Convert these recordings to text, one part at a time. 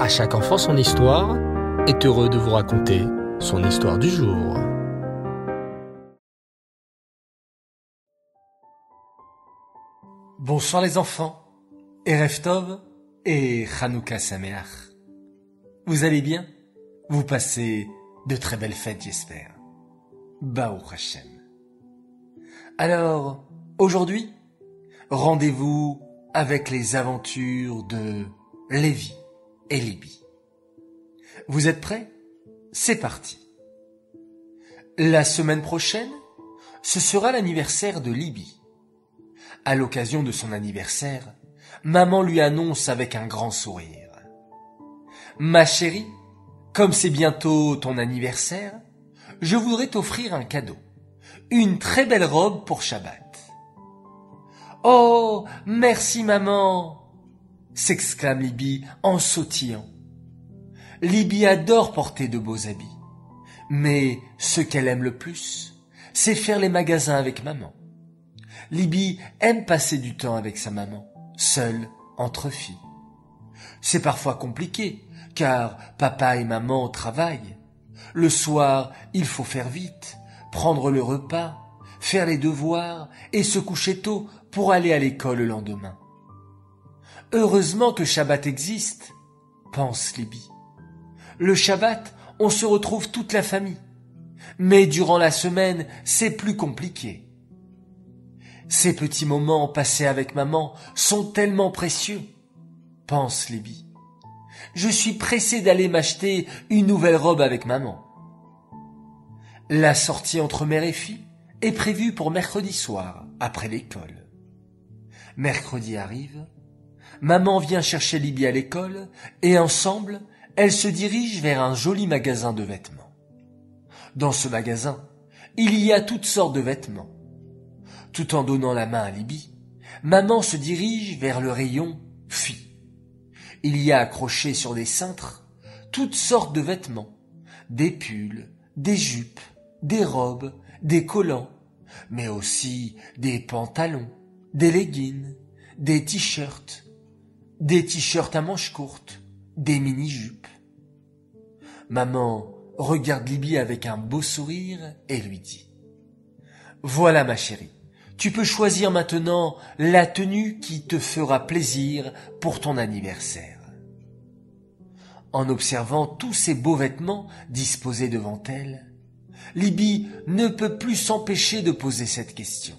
À chaque enfant son histoire est heureux de vous raconter son histoire du jour. Bonsoir les enfants, Erev Tov et Hanouka Sameach. Vous allez bien? Vous passez de très belles fêtes j'espère. Baou Hashem. Alors, aujourd'hui, rendez-vous avec les aventures de Lévi et Libye. Vous êtes prêts? C'est parti. La semaine prochaine, ce sera l'anniversaire de Libye. À l'occasion de son anniversaire, maman lui annonce avec un grand sourire. Ma chérie, comme c'est bientôt ton anniversaire, je voudrais t'offrir un cadeau. Une très belle robe pour Shabbat. Oh, merci maman s'exclame Libye en sautillant. Libye adore porter de beaux habits, mais ce qu'elle aime le plus, c'est faire les magasins avec maman. Libye aime passer du temps avec sa maman, seule, entre filles. C'est parfois compliqué, car papa et maman travaillent. Le soir, il faut faire vite, prendre le repas, faire les devoirs et se coucher tôt pour aller à l'école le lendemain. Heureusement que Shabbat existe, pense Libye. Le Shabbat, on se retrouve toute la famille. Mais durant la semaine, c'est plus compliqué. Ces petits moments passés avec maman sont tellement précieux, pense Libby. Je suis pressé d'aller m'acheter une nouvelle robe avec maman. La sortie entre mère et fille est prévue pour mercredi soir, après l'école. Mercredi arrive, maman vient chercher Libby à l'école et ensemble, elles se dirigent vers un joli magasin de vêtements. Dans ce magasin, il y a toutes sortes de vêtements. Tout en donnant la main à Libby, maman se dirige vers le rayon filles. Il y a accroché sur des cintres toutes sortes de vêtements, des pulls, des jupes, des robes, des collants, mais aussi des pantalons, des leggings, des t-shirts, des t-shirts à manches courtes, des mini-jupes. Maman regarde Libby avec un beau sourire et lui dit Voilà ma chérie, tu peux choisir maintenant la tenue qui te fera plaisir pour ton anniversaire. En observant tous ces beaux vêtements disposés devant elle, Libby ne peut plus s'empêcher de poser cette question.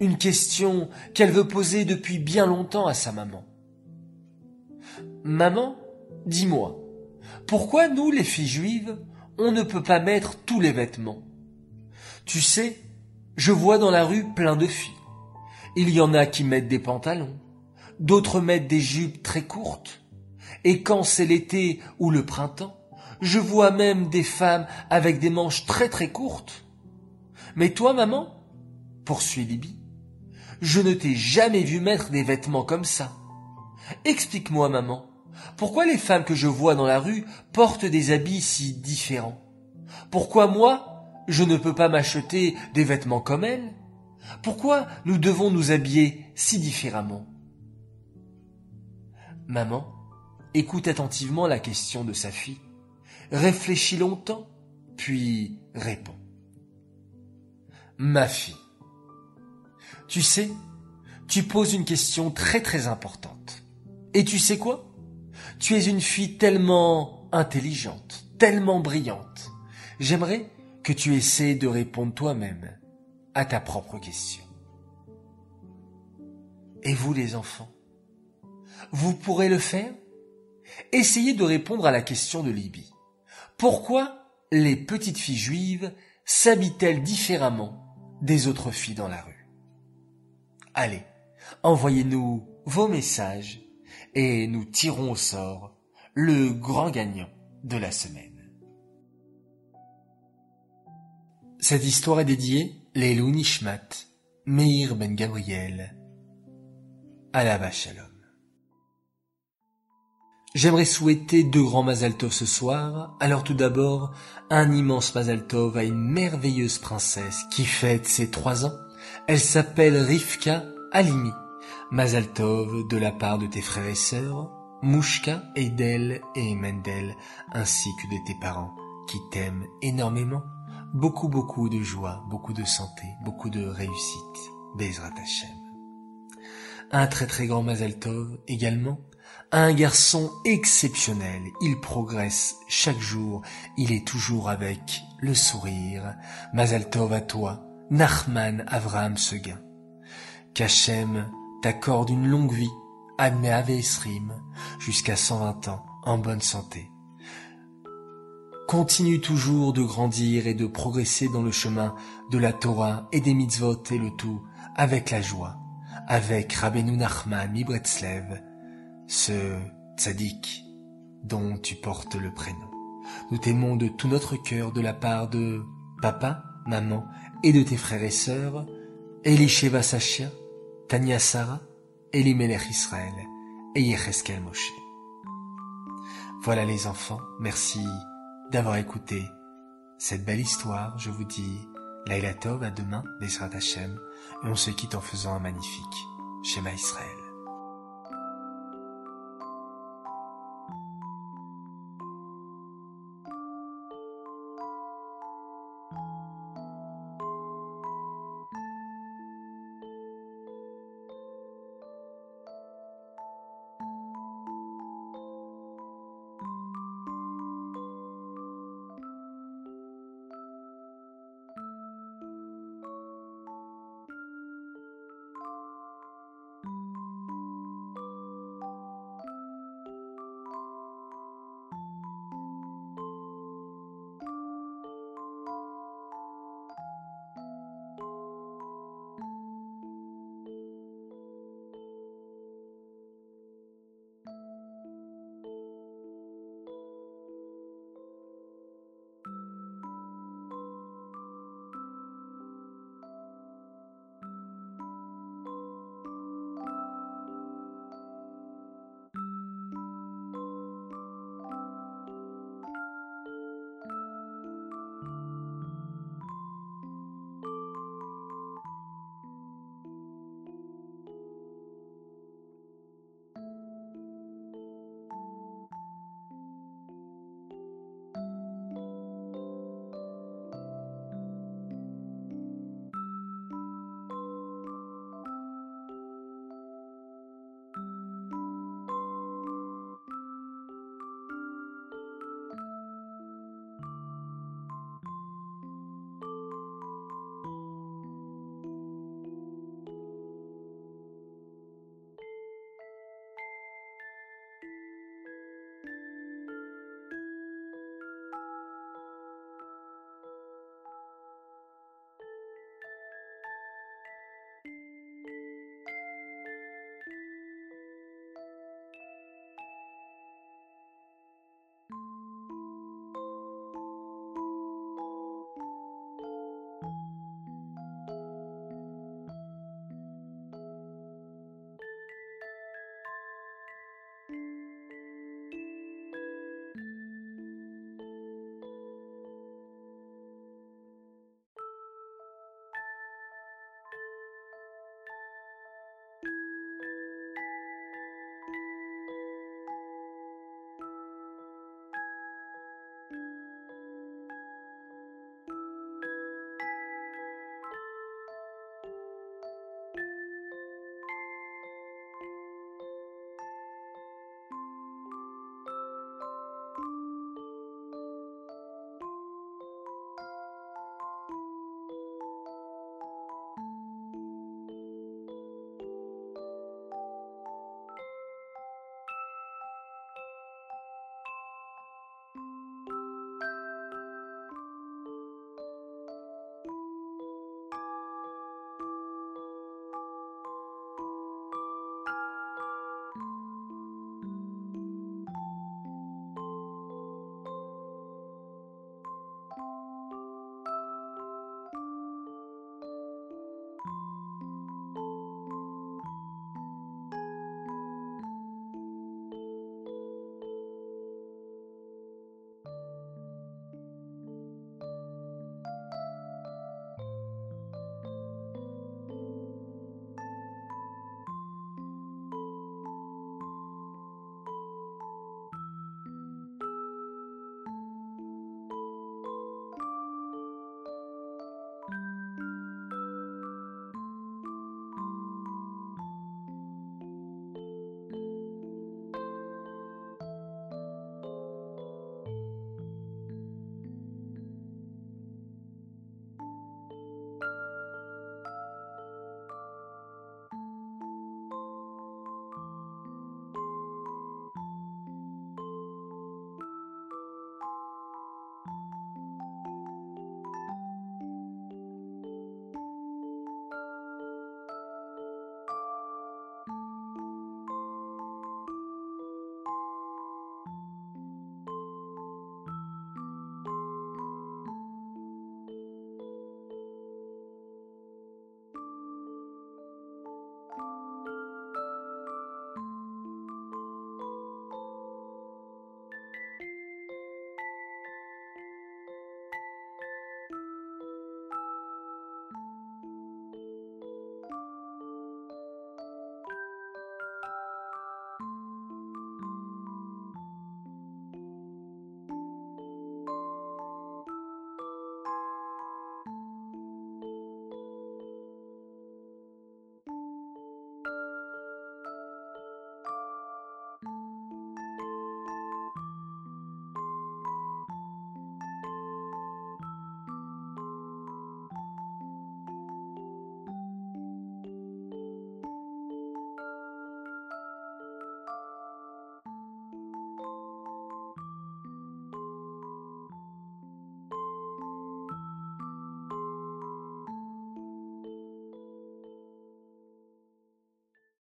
Une question qu'elle veut poser depuis bien longtemps à sa maman. Maman, dis-moi, pourquoi nous, les filles juives, on ne peut pas mettre tous les vêtements? Tu sais, je vois dans la rue plein de filles. Il y en a qui mettent des pantalons, d'autres mettent des jupes très courtes. Et quand c'est l'été ou le printemps, je vois même des femmes avec des manches très très courtes. Mais toi, maman, poursuit Libby, je ne t'ai jamais vu mettre des vêtements comme ça. Explique-moi, maman, pourquoi les femmes que je vois dans la rue portent des habits si différents? Pourquoi moi, je ne peux pas m'acheter des vêtements comme elles? Pourquoi nous devons nous habiller si différemment? Maman écoute attentivement la question de sa fille, réfléchit longtemps, puis répond. Ma fille, tu sais, tu poses une question très très importante. Et tu sais quoi? Tu es une fille tellement intelligente, tellement brillante. J'aimerais que tu essaies de répondre toi-même à ta propre question. Et vous les enfants Vous pourrez le faire? Essayez de répondre à la question de Libye. Pourquoi les petites filles juives s'habillent-elles différemment des autres filles dans la rue? Allez, envoyez-nous vos messages et nous tirons au sort le grand gagnant de la semaine. Cette histoire est dédiée Lelou Nishmat, Meir Ben Gabriel, la Shalom. J'aimerais souhaiter deux grands Mazal Tov ce soir. Alors tout d'abord, un immense Mazal Tov à une merveilleuse princesse qui fête ses trois ans. Elle s'appelle Rivka Alimi. Mazal Tov de la part de tes frères et sœurs. Mouchka, Eidel et Mendel, ainsi que de tes parents qui t'aiment énormément. Beaucoup, beaucoup de joie, beaucoup de santé, beaucoup de réussite. Bezrat Hashem. Un très très grand Mazel Tov également. Un garçon exceptionnel. Il progresse chaque jour. Il est toujours avec le sourire. Mazel Tov à toi, Nachman Avraham Seguin. Qu'Hachem t'accorde une longue vie, Admet Esrim, jusqu'à 120 ans, en bonne santé. Continue toujours de grandir et de progresser dans le chemin de la Torah et des mitzvot et le tout avec la joie, avec Rabbeinu Nachman Mibretzlev, ce tzaddik dont tu portes le prénom. Nous t'aimons de tout notre cœur de la part de papa, maman et de tes frères et sœurs, Elisheva Sachia, Tania Sarah, Elimelech Israël et Yecheskel Moshe. Voilà les enfants, merci d'avoir écouté cette belle histoire. Je vous dis Laila Tov à demain, Bezrat Hashem, et on se quitte en faisant un magnifique Shema Israël.